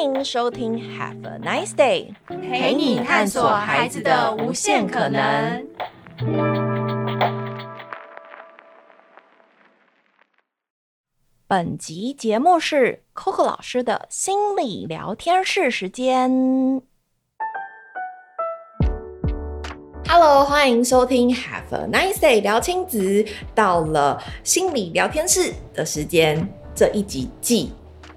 欢迎收听 Have a Nice Day，陪你探索孩子的无限可能。本集节目是 Coco 老师的心理聊天室时间。Hello，欢迎收听 Have a Nice Day 聊亲子，到了心理聊天室的时间，这一集记。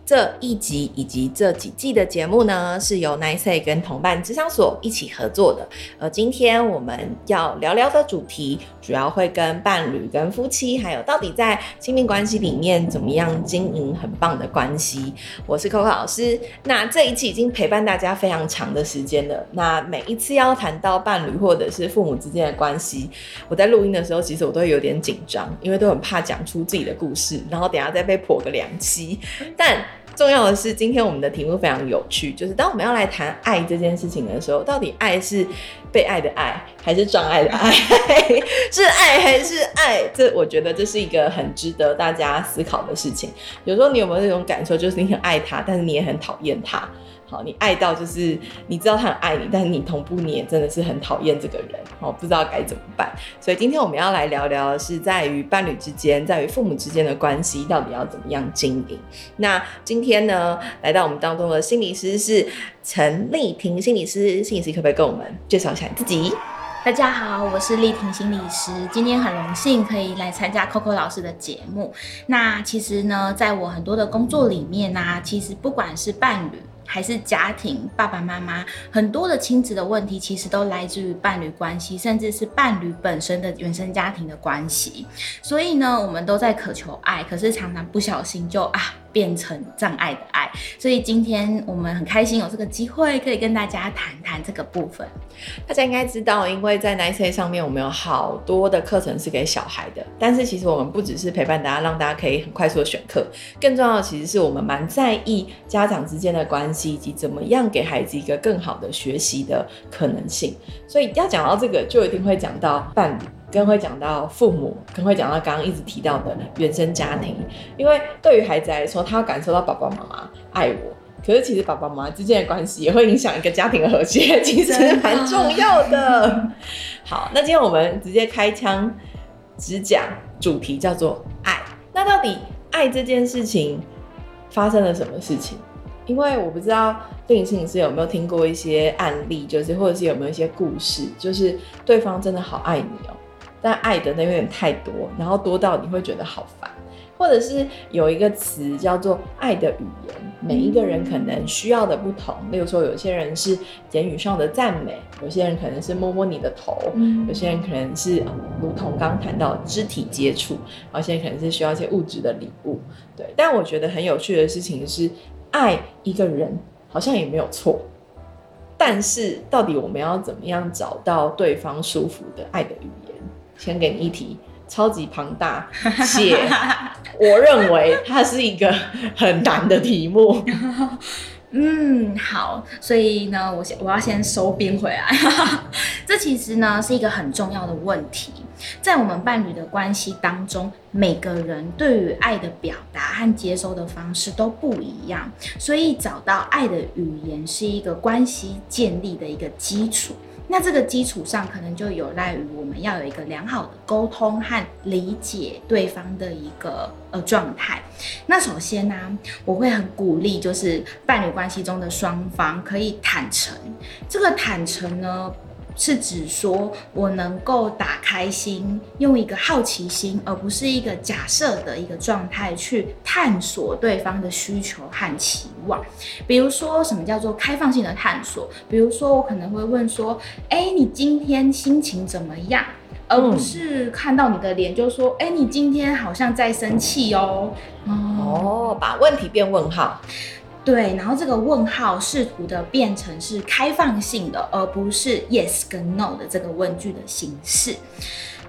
这一集以及这几季的节目呢，是由 Nice 跟同伴咨商所一起合作的。而今天我们要聊聊的主题，主要会跟伴侣、跟夫妻，还有到底在亲密关系里面怎么样经营很棒的关系。我是 Coco 老师，那这一期已经陪伴大家非常长的时间了。那每一次要谈到伴侣或者是父母之间的关系，我在录音的时候，其实我都会有点紧张，因为都很怕讲出自己的故事，然后等下再被破个两期。但重要的是，今天我们的题目非常有趣，就是当我们要来谈爱这件事情的时候，到底爱是被爱的爱，还是障碍的爱？是爱还是爱？这我觉得这是一个很值得大家思考的事情。有时候你有没有那种感受，就是你很爱他，但是你也很讨厌他？好，你爱到就是你知道他很爱你，但是你同步你也真的是很讨厌这个人，好，不知道该怎么办。所以今天我们要来聊聊的是在于伴侣之间，在于父母之间的关系到底要怎么样经营。那今天呢，来到我们当中的心理师是陈丽婷心理师，心理师可不可以跟我们介绍一下你自己？大家好，我是丽婷心理师，今天很荣幸可以来参加 Coco 老师的节目。那其实呢，在我很多的工作里面呢、啊，其实不管是伴侣。还是家庭，爸爸妈妈很多的亲子的问题，其实都来自于伴侣关系，甚至是伴侣本身的原生家庭的关系。所以呢，我们都在渴求爱，可是常常不小心就啊。变成障碍的爱，所以今天我们很开心有这个机会可以跟大家谈谈这个部分。大家应该知道，因为在 Nice 上面我们有好多的课程是给小孩的，但是其实我们不只是陪伴大家，让大家可以很快速的选课，更重要的其实是我们蛮在意家长之间的关系以及怎么样给孩子一个更好的学习的可能性。所以要讲到这个，就一定会讲到伴侣。更会讲到父母，更会讲到刚刚一直提到的原生家庭，因为对于孩子来说，他要感受到爸爸妈妈爱我，可是其实爸爸妈妈之间的关系也会影响一个家庭的和谐，其实蛮重要的。好，那今天我们直接开枪，只讲主题叫做爱。那到底爱这件事情发生了什么事情？因为我不知道电影心理师有没有听过一些案例，就是或者是有没有一些故事，就是对方真的好爱你哦。但爱的那有点太多，然后多到你会觉得好烦，或者是有一个词叫做爱的语言，每一个人可能需要的不同。例如说，有些人是言语上的赞美，有些人可能是摸摸你的头，有些人可能是如同刚谈到肢体接触，有些人可能是需要一些物质的礼物。对，但我觉得很有趣的事情是，爱一个人好像也没有错，但是到底我们要怎么样找到对方舒服的爱的语言？先给你一题，超级庞大 且我认为它是一个很难的题目。嗯，好，所以呢，我先我要先收兵回来。这其实呢是一个很重要的问题，在我们伴侣的关系当中，每个人对于爱的表达和接收的方式都不一样，所以找到爱的语言是一个关系建立的一个基础。那这个基础上，可能就有赖于我们要有一个良好的沟通和理解对方的一个呃状态。那首先呢、我会很鼓励，就是伴侣关系中的双方可以坦诚。这个坦诚呢，是指说，我能够打开心，用一个好奇心，而不是一个假设的一个状态去探索对方的需求和期望。比如说，什么叫做开放性的探索？比如说，我可能会问说：“哎，你今天心情怎么样？”而不是看到你的脸就说：“哎，你今天好像在生气哦。”哦，把问题变问号。对，然后这个问号试图的变成是开放性的，而不是 yes 跟 no 的这个问句的形式。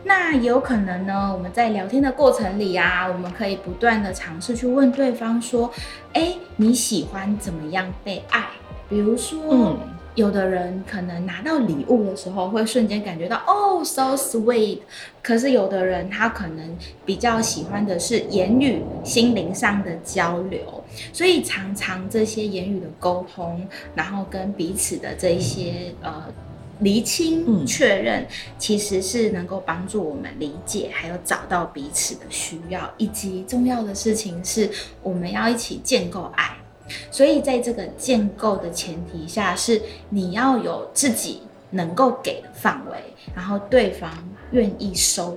那有可能呢，我们在聊天的过程里啊，我们可以不断的尝试去问对方说：“哎，你喜欢怎么样被爱？”比如说，有的人可能拿到礼物的时候，会瞬间感觉到哦，so sweet。可是有的人他可能比较喜欢的是言语、心灵上的交流，所以常常这些言语的沟通，然后跟彼此的这一些呃厘清、确认，其实是能够帮助我们理解，还有找到彼此的需要，以及重要的事情是，我们要一起建构爱。所以，在这个建构的前提下，是你要有自己能够给的范围，然后对方愿意收，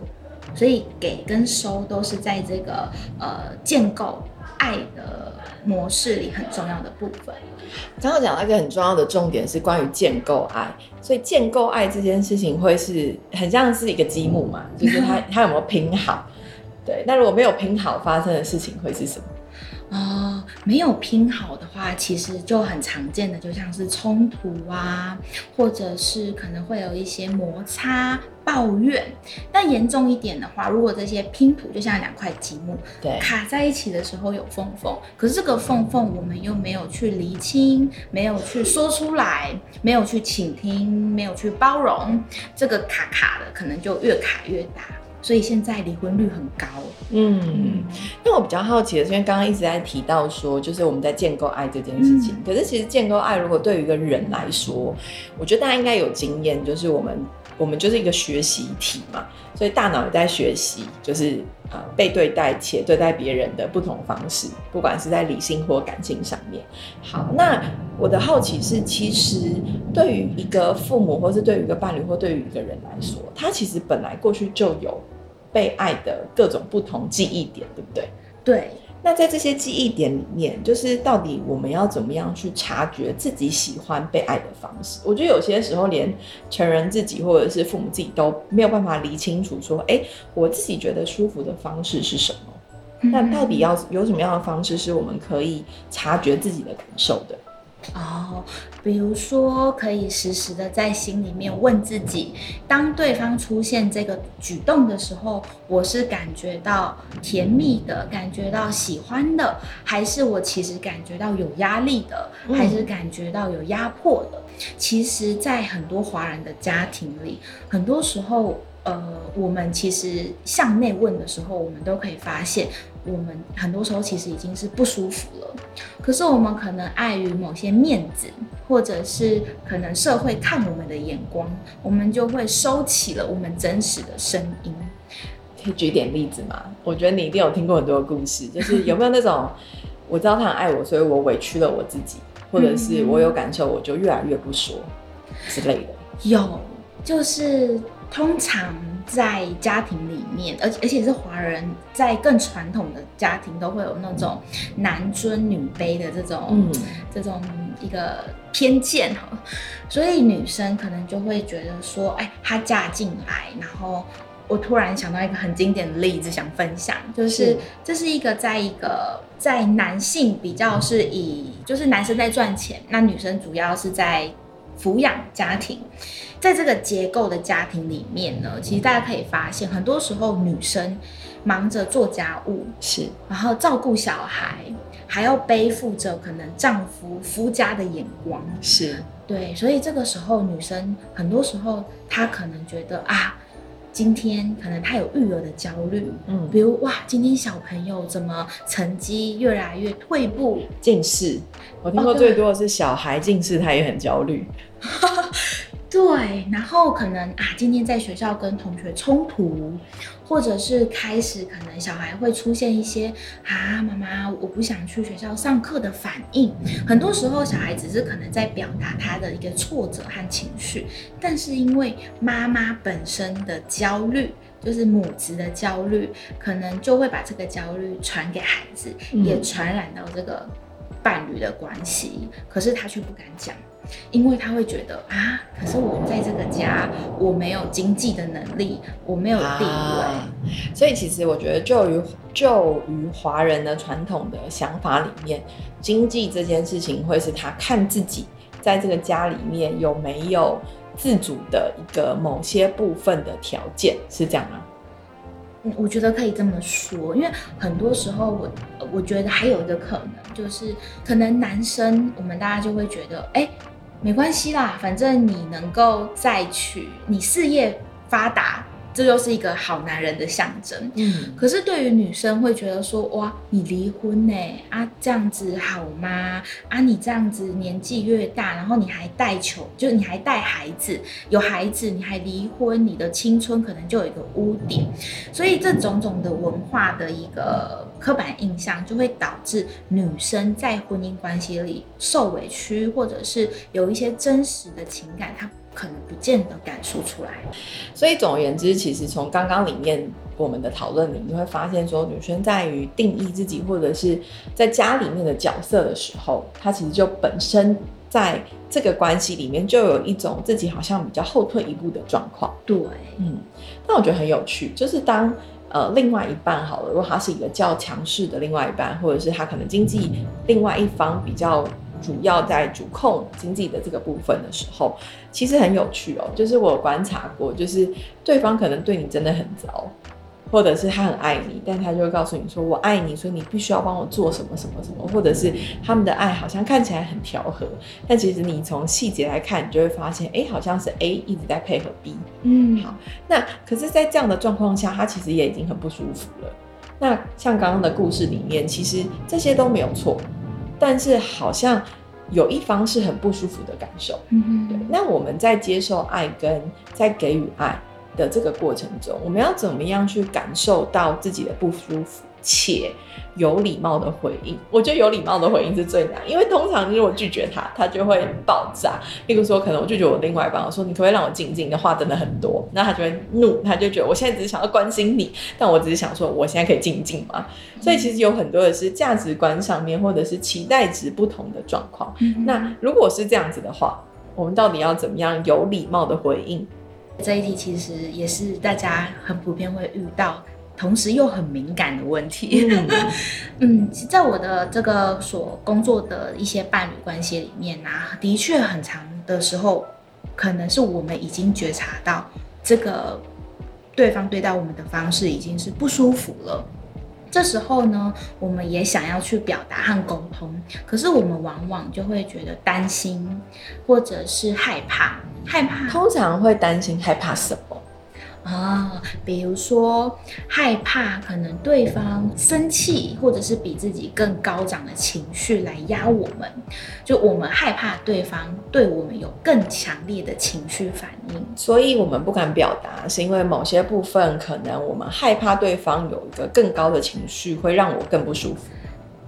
所以给跟收都是在这个呃建构爱的模式里很重要的部分。刚刚讲到一个很重要的重点是关于建构爱，所以建构爱这件事情会是很像是一个积木嘛，就是它 它有没有拼好？对，那如果没有拼好，发生的事情会是什么？哦，没有拼好的话，其实就很常见的，就像是冲突啊，或者是可能会有一些摩擦、抱怨。但严重一点的话，如果这些拼图就像两块积木，对，卡在一起的时候有缝缝，可是这个缝缝我们又没有去厘清，没有去说出来，没有去倾听，没有去包容，这个卡卡的可能就越卡越大。所以现在离婚率很高。嗯，那我比较好奇的是，因为刚刚一直在提到说，就是我们在建构爱这件事情。嗯、可是其实建构爱，如果对于一个人来说，我觉得大家应该有经验，就是我们我们就是一个学习体嘛，所以大脑也在学习，就是啊、呃、被对待且对待别人的不同方式，不管是在理性或感性上面。好，那我的好奇是，其实对于一个父母，或是对于一个伴侣，或对于一个人来说，他其实本来过去就有。被爱的各种不同记忆点，对不对？对。那在这些记忆点里面，就是到底我们要怎么样去察觉自己喜欢被爱的方式？我觉得有些时候连成人自己或者是父母自己都没有办法理清楚，说，哎，我自己觉得舒服的方式是什么？那到底要有什么样的方式是我们可以察觉自己的感受的？哦，比如说，可以时时的在心里面问自己：当对方出现这个举动的时候，我是感觉到甜蜜的，感觉到喜欢的，还是我其实感觉到有压力的，还是感觉到有压迫的？嗯。其实，在很多华人的家庭里，很多时候。呃，我们其实向内问的时候，我们都可以发现，我们很多时候其实已经是不舒服了。可是我们可能碍于某些面子，或者是可能社会看我们的眼光，我们就会收起了我们真实的声音。可以举点例子吗？我觉得你一定有听过很多故事，就是 有没有那种我知道他很爱我，所以我委屈了我自己，或者是我有感受，我就越来越不说之类的。有，就是。通常在家庭里面，而而且是华人，在更传统的家庭都会有那种男尊女卑的这种、嗯、这种一个偏见哈，所以女生可能就会觉得说，哎，她嫁进来，然后我突然想到一个很经典的例子想分享，就，是这是一个在一个在男性比较是以就是男生在赚钱，那女生主要是在抚养家庭。在这个结构的家庭里面呢，其实大家可以发现，很多时候女生忙着做家务，是，然后照顾小孩，还要背负着可能丈夫夫家的眼光，是对，所以这个时候女生很多时候她可能觉得啊，今天可能她有育儿的焦虑，嗯，比如哇，今天小朋友怎么成绩越来越退步，近视，我听过最多的是小孩近视，她也很焦虑。对，然后可能啊，今天在学校跟同学冲突，或者是开始可能小孩会出现一些啊，妈妈我不想去学校上课的反应。很多时候小孩只是可能在表达他的一个挫折和情绪，但是因为妈妈本身的焦虑，就是母子的焦虑，可能就会把这个焦虑传给孩子，也传染到这个伴侣的关系。可是他却不敢讲。因为他会觉得啊，可是我在这个家，我没有经济的能力，我没有地位，啊、所以其实我觉得就于就于华人的传统的想法里面，经济这件事情会是他看自己在这个家里面有没有自主的一个某些部分的条件，是这样吗？嗯，我觉得可以这么说，因为很多时候我我觉得还有一个可能就是，可能男生我们大家就会觉得，哎。没关系啦，反正你能够再去，你事业发达。这就是一个好男人的象征。嗯，可是对于女生会觉得说，哇，你离婚呢？啊，这样子好吗？啊，你这样子年纪越大，然后你还带球，就是你还带孩子，有孩子你还离婚，你的青春可能就有一个污点。所以这种种的文化的一个刻板印象，就会导致女生在婚姻关系里受委屈，或者是有一些真实的情感，她。可能不见得感受出来，所以总而言之，其实从刚刚里面我们的讨论里，你会发现说，女生在于定义自己或者是在家里面的角色的时候，她其实就本身在这个关系里面就有一种自己好像比较后退一步的状况。对，嗯，那我觉得很有趣，就是当呃另外一半好了，如果他是一个较强势的另外一半，或者是他可能经济另外一方比较。主要在主控经济的这个部分的时候，其实很有趣哦。就是我观察过，就是对方可能对你真的很糟，或者是他很爱你，但他就会告诉你说：“我爱你，所以你必须要帮我做什么什么什么。”或者是他们的爱好像看起来很调和，但其实你从细节来看，你就会发现，哎，好像是 A 一直在配合 B。嗯，好。那可是，在这样的状况下，他其实也已经很不舒服了。那像刚刚的故事里面，其实这些都没有错。但是好像有一方是很不舒服的感受，嗯哼，对。那我们在接受爱跟在给予爱的这个过程中，我们要怎么样去感受到自己的不舒服？且有礼貌的回应，我觉得有礼貌的回应是最难，因为通常如果拒绝他，他就会爆炸。例如说，可能我拒绝我另外一半，我说你可不可以让我静静？的话真的很多，那他就会怒，他就觉得我现在只是想要关心你，但我只是想说我现在可以静静嘛。所以其实有很多的是价值观上面或者是期待值不同的状况。那如果是这样子的话，我们到底要怎么样有礼貌的回应？这一题其实也是大家很普遍会遇到。同时又很敏感的问题，嗯，在我的这个所工作的一些伴侣关系里面啊，的确很长的时候，可能是我们已经觉察到这个对方对待我们的方式已经是不舒服了。这时候呢，我们也想要去表达和沟通，可是我们往往就会觉得担心，或者是害怕，害怕。通常会担心害怕什么？啊、哦，比如说害怕可能对方生气，或者是比自己更高涨的情绪来压我们，就我们害怕对方对我们有更强烈的情绪反应，所以我们不敢表达，是因为某些部分可能我们害怕对方有一个更高的情绪会让我更不舒服。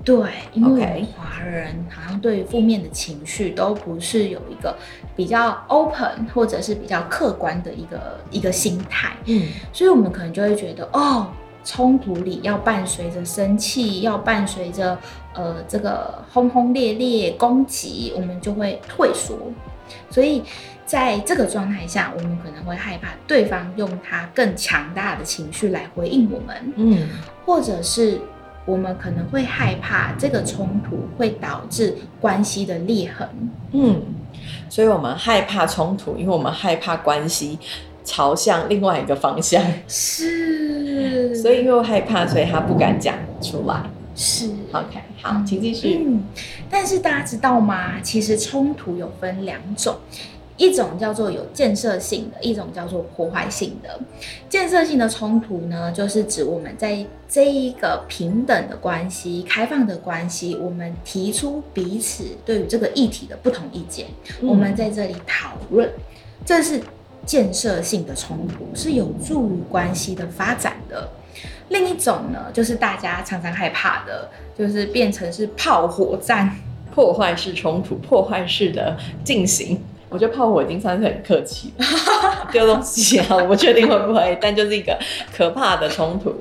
对，因为华人好像对于负面的情绪都不是有一个比较 open 或者是比较客观的一个一个心态，嗯，所以我们可能就会觉得，哦，冲突里要伴随着生气，要伴随着呃这个轰轰烈烈攻击，我们就会退缩。所以在这个状态下，我们可能会害怕对方用他更强大的情绪来回应我们，嗯，或者是。我们可能会害怕这个冲突会导致关系的裂痕，嗯，所以我们害怕冲突，因为我们害怕关系朝向另外一个方向，是，所以因为害怕，所以他不敢讲出来，是，OK，好，请继续。嗯，但是大家知道吗？其实冲突有分两种。一种叫做有建设性的，一种叫做破坏性的。建设性的冲突呢，就是指我们在这一个平等的关系、开放的关系，我们提出彼此对于这个议题的不同意见，嗯、我们在这里讨论，这是建设性的冲突，是有助于关系的发展的。另一种呢，就是大家常常害怕的，就是变成是炮火战、破坏式冲突、破坏式的进行。我觉得炮火已经算是很客气了，丢东西啊，我不确定会不会，但就是一个可怕的冲突。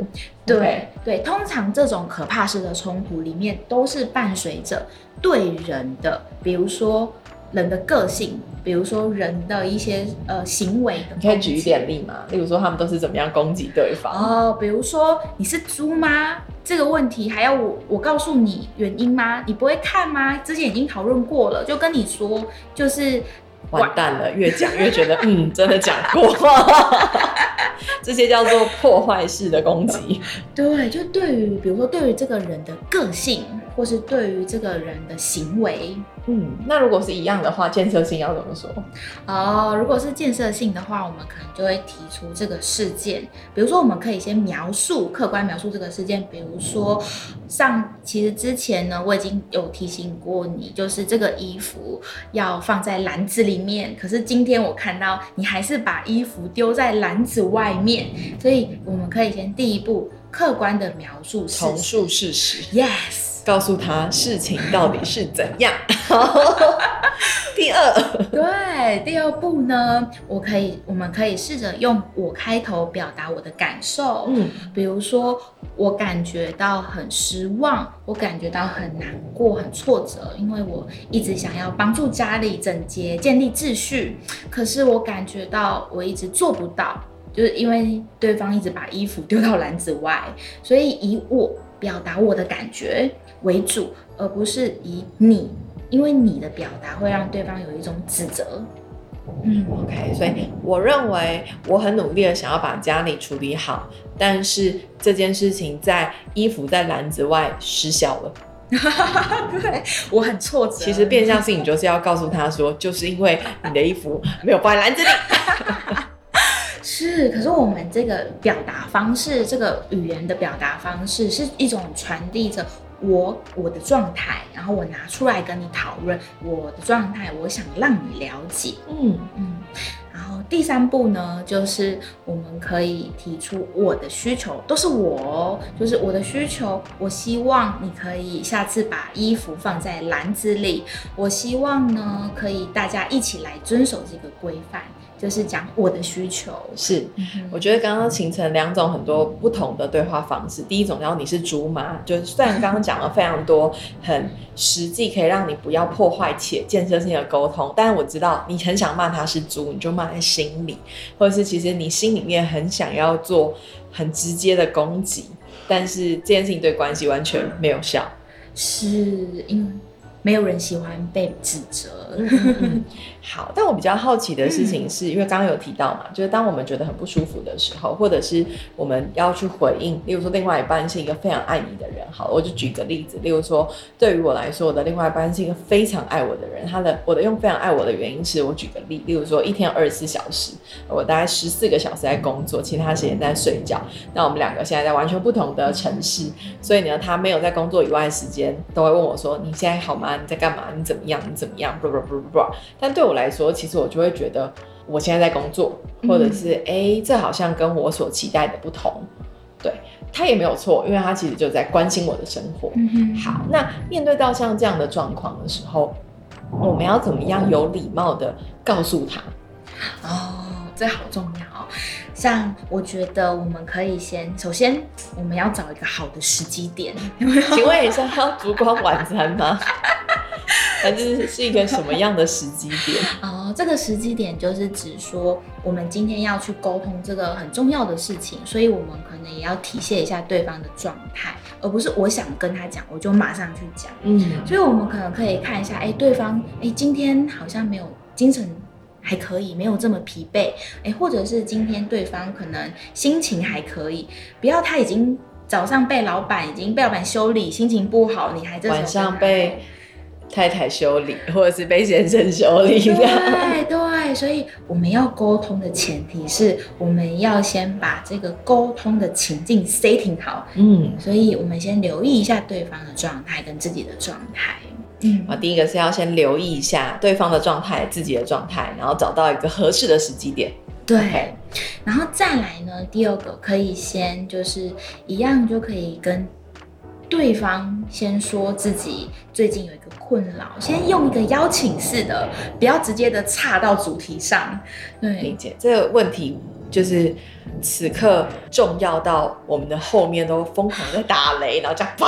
对.对，通常这种可怕式的冲突里面都是伴随着对人的，比如说人的个性，比如说人的一些呃行为的。你可以举一点例吗？例如说他们都是怎么样攻击对方？哦，比如说你是猪吗？这个问题还要我我告诉你原因吗？你不会看吗？之前已经讨论过了，就跟你说就是。完蛋了，越讲越觉得，嗯，真的讲过，这些叫做破坏式的攻击。对，就对于，比如说对于这个人的个性，或是对于这个人的行为。嗯，那如果是一样的话，建设性要怎么说？哦，如果是建设性的话，我们可能就会提出这个事件，比如说我们可以先描述，客观描述这个事件，比如说上其实之前呢，我已经有提醒过你，就是这个衣服要放在篮子里面，可是今天我看到你还是把衣服丢在篮子外面，所以我们可以先第一步客观的描述事实，重述事实，yes。告诉他事情到底是怎样。第二，对，第二步呢，我可以，我们可以试着用我开头表达我的感受。嗯，比如说，我感觉到很失望，我感觉到很难过、很挫折，因为我一直想要帮助家里整洁、建立秩序，可是我感觉到我一直做不到，就是因为对方一直把衣服丢到篮子外，所以以我表达我的感觉为主，而不是以你，因为你的表达会让对方有一种指责。嗯，OK，所以我认为我很努力的想要把家里处理好，但是这件事情在衣服在篮子外失效了。对，我很挫折。其实变相性你就是要告诉他说，就是因为你的衣服没有放在篮子里。是，可是我们这个表达方式，这个语言的表达方式是一种传递着。我我的状态，然后我拿出来跟你讨论我的状态，我想让你了解，嗯嗯。然后第三步呢，就是我们可以提出我的需求，都是我，就是我的需求。我希望你可以下次把衣服放在篮子里。我希望呢，可以大家一起来遵守这个规范。就是讲我的需求是，我觉得刚刚形成两种很多不同的对话方式。第一种然后你是猪妈，就是虽然刚刚讲了非常多很实际，可以让你不要破坏且建设性的沟通，但是我知道你很想骂他是猪，你就骂在心里，或者是其实你心里面很想要做很直接的攻击，但是这件事情对关系完全没有效，是因为。没有人喜欢被指责。好，但我比较好奇的事情是，因为刚刚有提到嘛，就是当我们觉得很不舒服的时候，或者是我们要去回应，例如说另外一半是一个非常爱你的人，好，我就举个例子，例如说对于我来说，我的另外一半是一个非常爱我的人，他的我的用非常爱我的原因是我举个例，例如说一天二十四小时，我大概十四个小时在工作，其他时间在睡觉，那我们两个现在在完全不同的城市，所以呢，他没有在工作以外的时间都会问我说：“你现在好吗？”你在干嘛？你怎么样？你怎么样？不不不不不。但对我来说，其实我就会觉得，我现在在工作，或者是哎、这好像跟我所期待的不同。对，他也没有错，因为他其实就在关心我的生活。嗯、好，那面对到像这样的状况的时候，我们要怎么样有礼貌的告诉他？哦，这好重要哦。像我觉得我们可以先，首先我们要找一个好的时机点。请问一下，要烛光晚餐吗？还是是一个什么样的时机点？哦，这个时机点就是指说，我们今天要去沟通这个很重要的事情，所以我们可能也要体现一下对方的状态，而不是我想跟他讲，我就马上去讲。嗯，所以我们可能可以看一下，哎，对方，哎，今天好像没有精神，还可以，没有这么疲惫，哎，或者是今天对方可能心情还可以，不要他已经早上被老板已经被老板修理，心情不好，你还在晚上被。太太修理，或者是被先生修理的。对对，所以我们要沟通的前提是，我们要先把这个沟通的情境 setting 好。嗯，所以我们先留意一下对方的状态跟自己的状态。嗯，啊，第一个是要先留意一下对方的状态、自己的状态，然后找到一个合适的时机点。对，Okay. 然后再来呢，第二个可以先就是一样就可以跟。对方先说自己最近有一个困扰，先用一个邀请式的，不要直接的岔到主题上。对，理解这个问题就是此刻重要到我们的后面都疯狂在打雷，然后这样砰。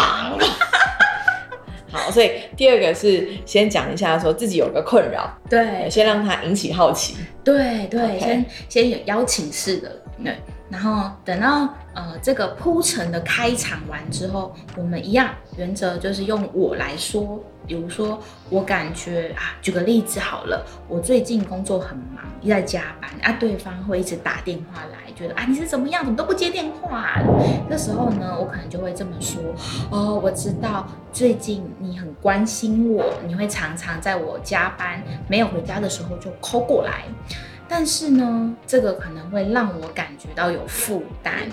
好，所以第二个是先讲一下，说自己有个困扰，对，先让他引起好奇，对对.先先有邀请式的，对。然后等到呃这个铺陈的开场完之后，我们一样原则就是用我来说，比如说我感觉啊，举个例子好了，我最近工作很忙，一在加班啊，对方会一直打电话来，觉得啊你是怎么样，怎么都不接电话。这时候呢，我可能就会这么说，哦，我知道最近你很关心我，你会常常在我加班没有回家的时候就 call 过来。但是呢，这个可能会让我感觉到有负担，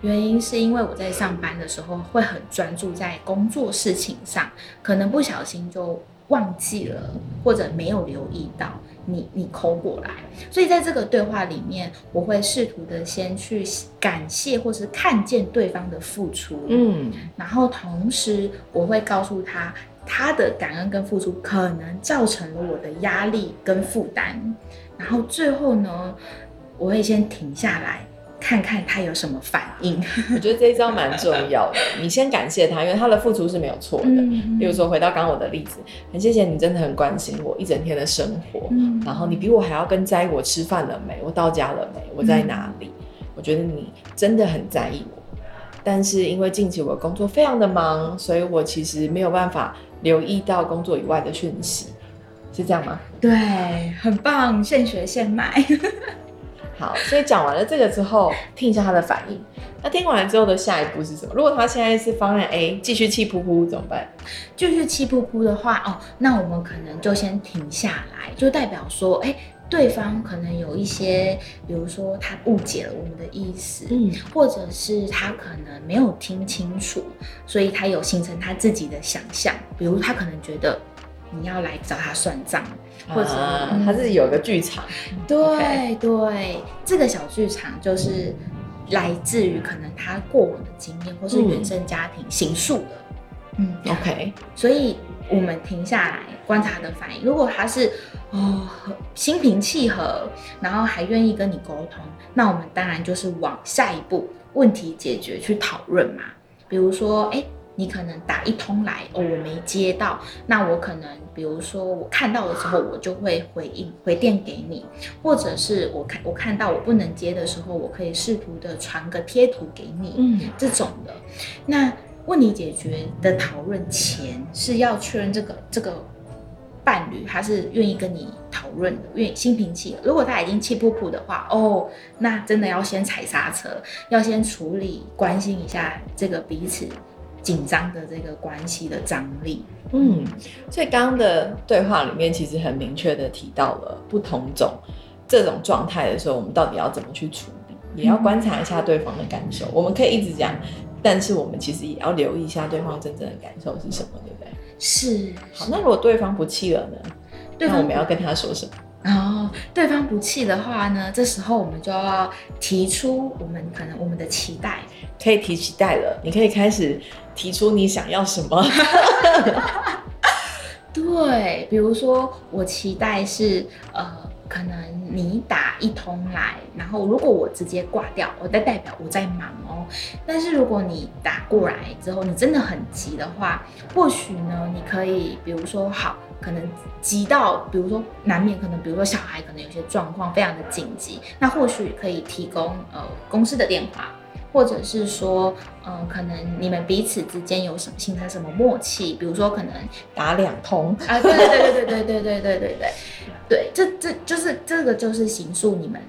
原因是因为我在上班的时候会很专注在工作事情上，可能不小心就忘记了，或者没有留意到你你 call 过来，所以在这个对话里面，我会试图的先去感谢或是看见对方的付出，嗯，然后同时我会告诉他，他的感恩跟付出可能造成了我的压力跟负担。然后最后呢，我会先停下来，看看他有什么反应。我觉得这一招蛮重要的。你先感谢他，因为他的付出是没有错的。嗯，比如说回到刚刚我的例子，很谢谢你，真的很关心我一整天的生活。嗯，然后你比我还要更在意我吃饭了没，我到家了没，我在哪里。嗯，我觉得你真的很在意我。但是因为近期我工作非常的忙，所以我其实没有办法留意到工作以外的讯息。是这样吗？对，很棒，现学现卖。好，所以讲完了这个之后，听一下他的反应。那听完了之后的下一步是什么？如果他现在是方案 A，继续气噗噗怎么办？继续气噗噗的话，哦，那我们可能就先停下来，就代表说，哎，对方可能有一些，比如说他误解了我们的意思，嗯，或者是他可能没有听清楚，所以他有形成他自己的想象，比如他可能觉得。你要来找他算账，或者、啊、他是有个剧场，对.对，这个小剧场就是来自于可能他过往的经验，或是原生家庭形塑的。嗯，OK，所以我们停下来观察他的反应，如果他是哦心平气和，然后还愿意跟你沟通，那我们当然就是往下一步问题解决去讨论嘛，比如说哎。诶你可能打一通来哦，我没接到，那我可能比如说我看到的时候，我就会回应回电给你，或者是我看我看到我不能接的时候，我可以试图的传个贴图给你，嗯，这种的。那问题解决的讨论前是要确认这个这个伴侣他是愿意跟你讨论的，愿意心平气和。如果他已经气噗噗的话，哦，那真的要先踩刹车，要先处理，关心一下这个彼此。紧张的这个关系的张力，嗯，所以刚刚的对话里面其实很明确的提到了不同种这种状态的时候，我们到底要怎么去处理？也要观察一下对方的感受。嗯、我们可以一直讲，但是我们其实也要留意一下对方真正的感受是什么，对不对？是。好，那如果对方不气了呢？对方，那我们要跟他说什么？哦，对方不气的话呢，这时候我们就要提出我们可能我们的期待，可以提期待了。你可以开始提出你想要什么。对，比如说我期待是呃。可能你打一通来，然后如果我直接挂掉，我在代表我在忙哦。但是如果你打过来之后，你真的很急的话，或许呢，你可以比如说好，可能急到，比如说难免可能，比如说小孩可能有些状况非常的紧急，那或许可以提供呃公司的电话。或者是说，嗯、呃，可能你们彼此之间有什么形成什么默契，比如说可能打两通啊，对对对对对对对对对对对，对，这这就是这个就是形塑你们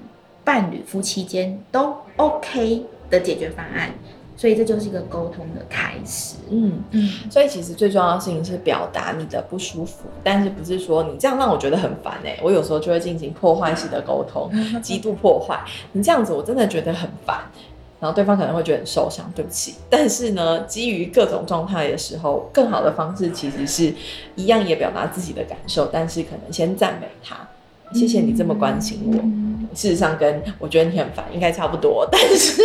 伴侣夫妻间都 OK 的解决方案，所以这就是一个沟通的开始。嗯嗯，所以其实最重要的事情是表达你的不舒服，但是不是说你这样让我觉得很烦哎、欸，我有时候就会进行破坏式的沟通，极度破坏，你这样子我真的觉得很烦。然后对方可能会觉得很受伤，对不起。但是呢，基于各种状态的时候，更好的方式其实是一样也表达自己的感受，但是可能先赞美他，谢谢你这么关心我。嗯、事实上，跟我觉得你很烦应该差不多，但是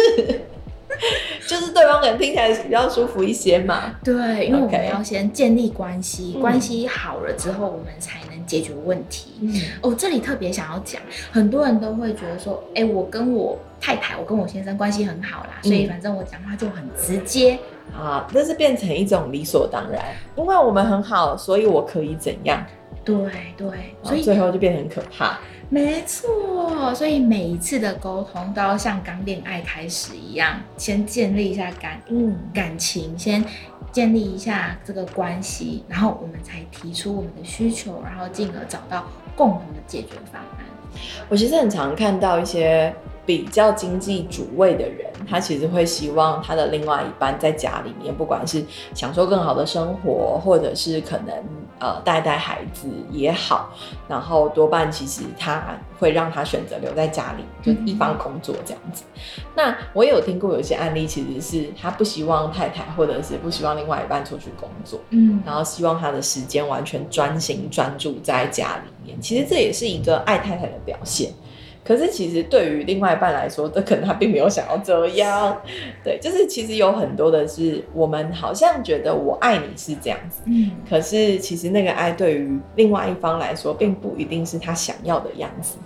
就是对方可能听起来比较舒服一些嘛。对，因为我们要先建立关系，嗯、关系好了之后，我们才能解决问题。嗯、哦，这里特别想要讲，很多人都会觉得说，哎，我跟我太太，我跟我先生关系很好啦，所以反正我讲话就很直接，啊，这是变成一种理所当然，因为我们很好，所以我可以怎样？对对，所以最后就变得很可怕。没错，所以每一次的沟通都要像刚恋爱开始一样，先建立一下感嗯感情，先建立一下这个关系，然后我们才提出我们的需求，然后进而找到共同的解决方案。我其实很常看到一些。比较经济主位的人，他其实会希望他的另外一半在家里面，不管是享受更好的生活，或者是可能呃带带孩子也好，然后多半其实他会让他选择留在家里，就一方工作这样子。嗯、那我也有听过有一些案例，其实是他不希望太太，或者是不希望另外一半出去工作，嗯，然后希望他的时间完全专心专注在家里面。其实这也是一个爱太太的表现。可是其实对于另外一半来说，这可能他并没有想要这样，对，就是其实有很多的是，我们好像觉得我爱你是这样子，嗯，可是其实那个爱对于另外一方来说，并不一定是他想要的样子。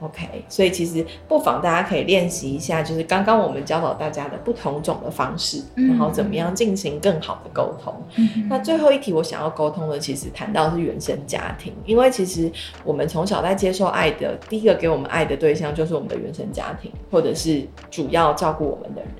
OK，所以其实不妨大家可以练习一下，就是刚刚我们教导大家的不同种的方式，嗯、然后怎么样进行更好的沟通。嗯、那最后一题我想要沟通的，其实谈到是原生家庭，因为其实我们从小在接受爱的第一个给我们爱的对象就是我们的原生家庭，或者是主要照顾我们的人。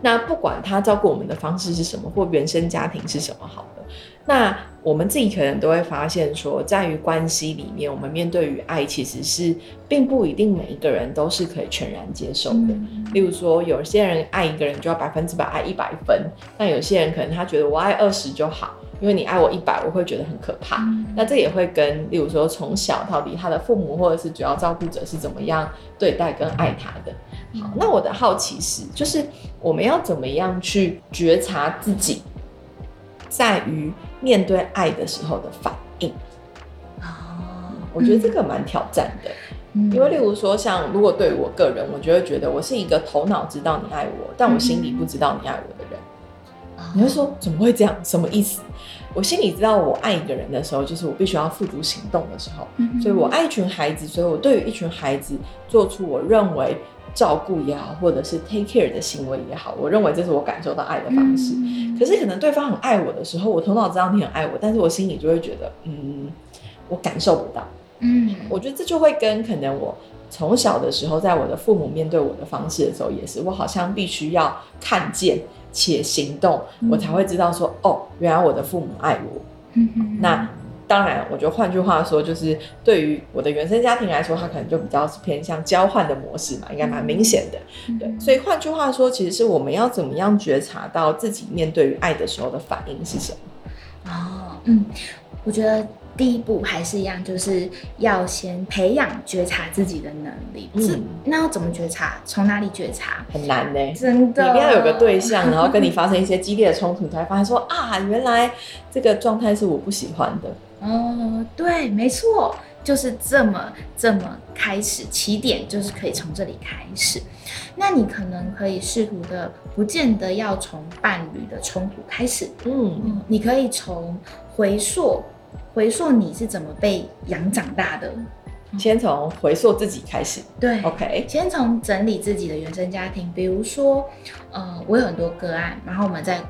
那不管他照顾我们的方式是什么，或原生家庭是什么，好了。那我们自己可能都会发现说，在于关系里面，我们面对于爱，其实是并不一定每一个人都是可以全然接受的。嗯、例如说，有些人爱一个人就要百分之百爱一百分，但有些人可能他觉得我爱二十就好，因为你爱我一百，我会觉得很可怕。嗯、那这也会跟，例如说从小到底他的父母或者是主要照顾者是怎么样对待跟爱他的。好，那我的好奇是，就是我们要怎么样去觉察自己？在于面对爱的时候的反应啊，我觉得这个蛮挑战的，嗯、因为例如说，像如果对于我个人，我就会觉得我是一个头脑知道你爱我，但我心里不知道你爱我的人。嗯、你会说怎么会这样？什么意思？我心里知道我爱一个人的时候，就是我必须要付诸行动的时候。嗯、所以我爱一群孩子，所以我对于一群孩子做出我认为。照顾也好，或者是 take care 的行为也好，我认为这是我感受到爱的方式。嗯、可是可能对方很爱我的时候，我头脑知道你很爱我，但是我心里就会觉得，嗯，我感受不到。嗯，我觉得这就会跟可能我从小的时候，在我的父母面对我的方式的时候，也是我好像必须要看见且行动，嗯、我才会知道说，哦，原来我的父母爱我。嗯，那。当然，我觉得换句话说，就是对于我的原生家庭来说，它可能就比较是偏向交换的模式嘛，应该蛮明显的。对，所以换句话说，其实是我们要怎么样觉察到自己面对于爱的时候的反应是什么？哦，嗯，我觉得第一步还是一样，就是要先培养觉察自己的能力。嗯，那要怎么觉察？从哪里觉察？很难呢，真的。你一定要有个对象，然后跟你发生一些激烈的冲突，你才发现说啊，原来这个状态是我不喜欢的。哦，对，没错，就是这么这么开始，起点就是可以从这里开始。那你可能可以试图的，不见得要从伴侣的冲突开始，嗯，你可以从回溯，回溯你是怎么被养长大的，先从回溯自己开始，对，OK，先从整理自己的原生家庭，比如说，呃，我有很多个案，然后我们在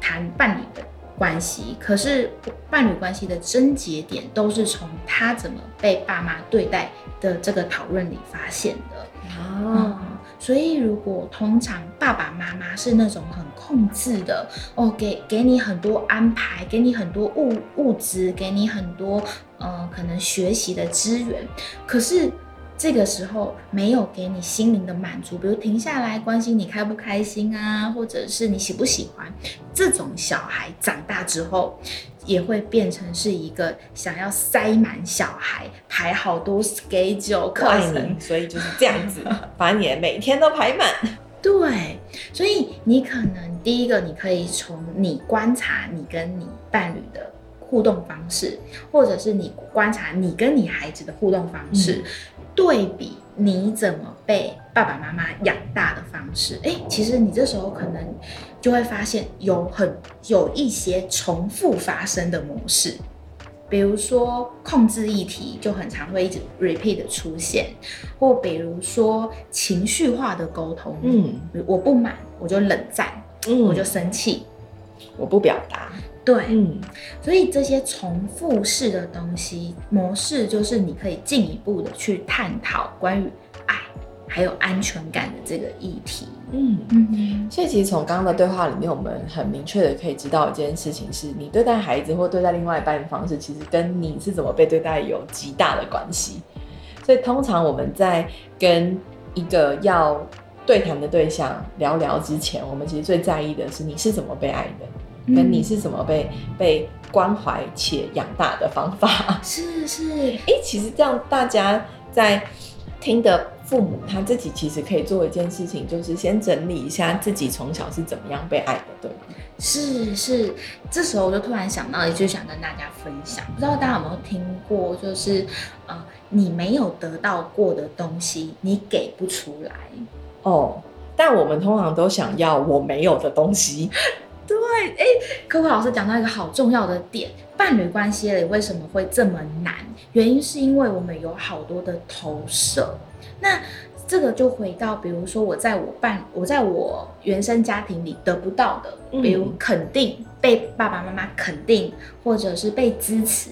谈伴侣的。关系，可是伴侣关系的症结点都是从他怎么被爸妈对待的这个讨论里发现的。哦、嗯，所以如果通常爸爸妈妈是那种很控制的，哦，给给你很多安排，给你很多物物资，给你很多呃可能学习的资源，可是。这个时候没有给你心灵的满足，比如停下来关心你开不开心啊，或者是你喜不喜欢，这种小孩长大之后也会变成是一个想要塞满小孩，排好多 schedule 课程，所以就是这样子，把你每天都排满。对，所以你可能第一个，你可以从你观察你跟你伴侣的互动方式，或者是你观察你跟你孩子的互动方式。嗯对比你怎么被爸爸妈妈养大的方式，哎，其实你这时候可能就会发现有很有一些重复发生的模式，比如说控制议题就很常会一直 repeat 的出现，或比如说情绪化的沟通，嗯，我不满我就冷战，嗯，我就生气，我不表达。对，嗯，所以这些重复式的东西模式，就是你可以进一步的去探讨关于爱还有安全感的这个议题。嗯嗯，所以其实从刚刚的对话里面，我们很明确的可以知道一件事情，是你对待孩子或对待另外一半的方式，其实跟你是怎么被对待有极大的关系。所以通常我们在跟一个要对谈的对象聊聊之前，我们其实最在意的是你是怎么被爱的。跟你是怎么被被关怀且养大的方法？是 是，哎、欸，其实这样大家在听的父母他自己其实可以做一件事情，就是先整理一下自己从小是怎么样被爱的，对吗？是是，这时候我就突然想到一句，想跟大家分享，不知道大家有没有听过，就是呃，你没有得到过的东西，你给不出来哦。但我们通常都想要我没有的东西。对，哎，柯柯老师讲到一个好重要的点，伴侣关系里为什么会这么难？原因是因为我们有好多的投射。那这个就回到，比如说我在我伴，我在我原生家庭里得不到的，比如肯定，被爸爸妈妈肯定，或者是被支持。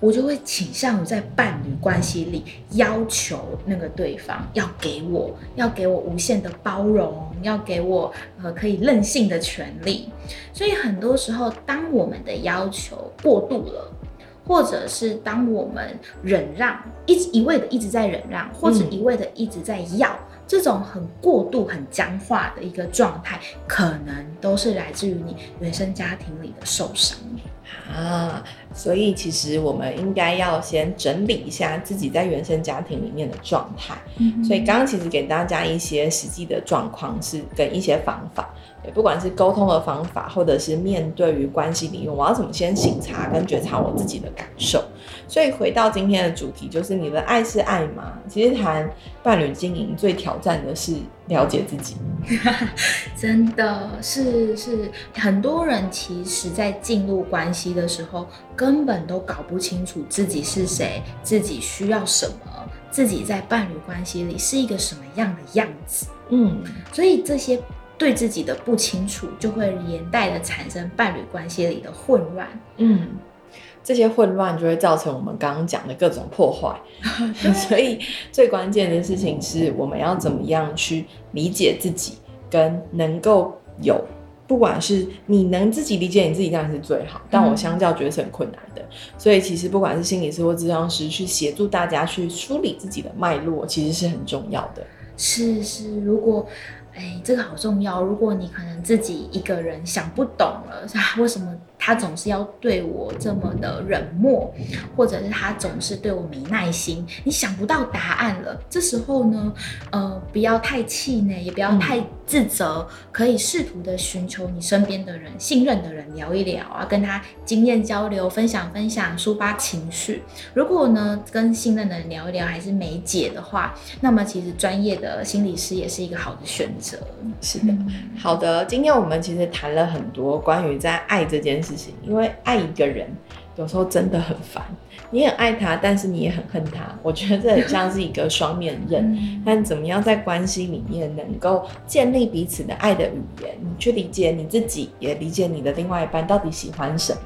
我就会倾向于在伴侣关系里要求那个对方要给我，要给我无限的包容，要给我呃可以任性的权利。所以很多时候，当我们的要求过度了，或者是当我们忍让，一直一味的一直在忍让，或者一味的一直在要，这种很过度、很僵化的一个状态，可能都是来自于你原生家庭里的受伤。啊，所以其实我们应该要先整理一下自己在原生家庭里面的状态。嗯，所以刚刚其实给大家一些实际的状况是跟一些方法，不管是沟通的方法，或者是面对于关系里面，我要怎么先醒察跟觉察我自己的感受。所以回到今天的主题，就是你的爱是爱吗？其实谈伴侣经营最挑战的是了解自己。真的是是，很多人其实在进入关系的时候，根本都搞不清楚自己是谁，自己需要什么，自己在伴侣关系里是一个什么样的样子。嗯，所以这些对自己的不清楚，就会连带的产生伴侣关系里的混乱。嗯。这些混乱就会造成我们刚刚讲的各种破坏，所以最关键的事情是我们要怎么样去理解自己，跟能够有，不管是你能自己理解你自己，当然是最好，但我相较觉得是很困难的。所以其实不管是心理师或咨商师去协助大家去梳理自己的脉络，其实是很重要的。是是，如果。哎，这个好重要。如果你可能自己一个人想不懂了，为什么他总是要对我这么的冷漠，或者是他总是对我没耐心？你想不到答案了，这时候呢，呃，不要太气馁，也不要太自责，嗯、可以试图的寻求你身边的人、信任的人聊一聊啊，跟他经验交流、分享分享、抒发情绪。如果呢，跟信任的人聊一聊还是没解的话，那么其实专业的心理师也是一个好的选择。是的，好的。今天我们其实谈了很多关于在爱这件事情，因为爱一个人有时候真的很烦。你很爱他，但是你也很恨他。我觉得这很像是一个双面刃。但怎么样在关系里面能够建立彼此的爱的语言，你去理解你自己，也理解你的另外一半到底喜欢什么。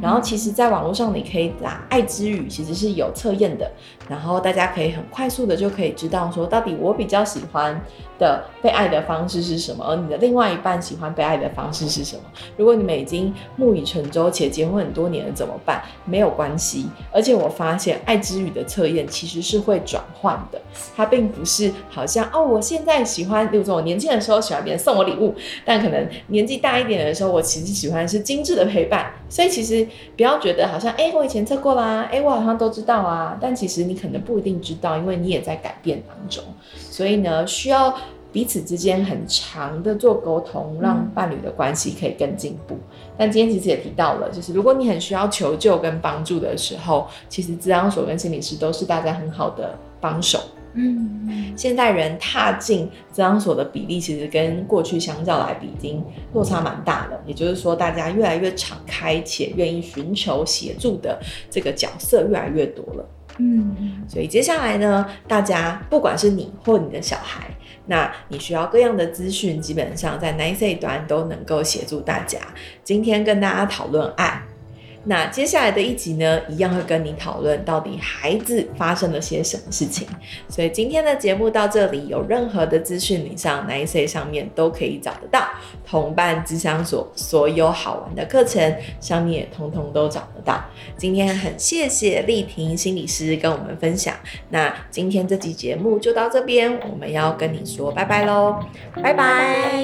然后，其实，在网络上你可以打“爱之语”，其实是有测验的。然后大家可以很快速的就可以知道说，到底我比较喜欢的被爱的方式是什么，而你的另外一半喜欢被爱的方式是什么。如果你们已经木已成舟且结婚很多年了，怎么办？没有关系。而且我发现“爱之语”的测验其实是会转换的，它并不是好像哦，我现在喜欢，比如说我年轻的时候喜欢别人送我礼物，但可能年纪大一点的时候，我其实喜欢是精致的陪伴。所以其实不要觉得好像，哎，我以前测过啦，哎，我好像都知道啊。但其实你可能不一定知道，因为你也在改变当中。所以呢，需要彼此之间很长的做沟通，让伴侣的关系可以更进步。但今天其实也提到了，就是如果你很需要求救跟帮助的时候，其实咨商所跟心理师都是大家很好的帮手。嗯，现代人踏进咨商所的比例，其实跟过去相较来比，已经落差蛮大的。也就是说，大家越来越敞开且愿意寻求协助的这个角色越来越多了。嗯，所以接下来呢，大家不管是你或你的小孩，那你需要各样的资讯，基本上在 Nice 端都能够协助大家。今天跟大家讨论爱。那接下来的一集呢，一样会跟你讨论到底孩子发生了些什么事情。所以今天的节目到这里，有任何的资讯，你上 Nice 上面都可以找得到。同伴咨商所所有好玩的课程上面也通通都找得到。今天很谢谢丽婷心理师跟我们分享。那今天这集节目就到这边，我们要跟你说拜拜喽，拜拜。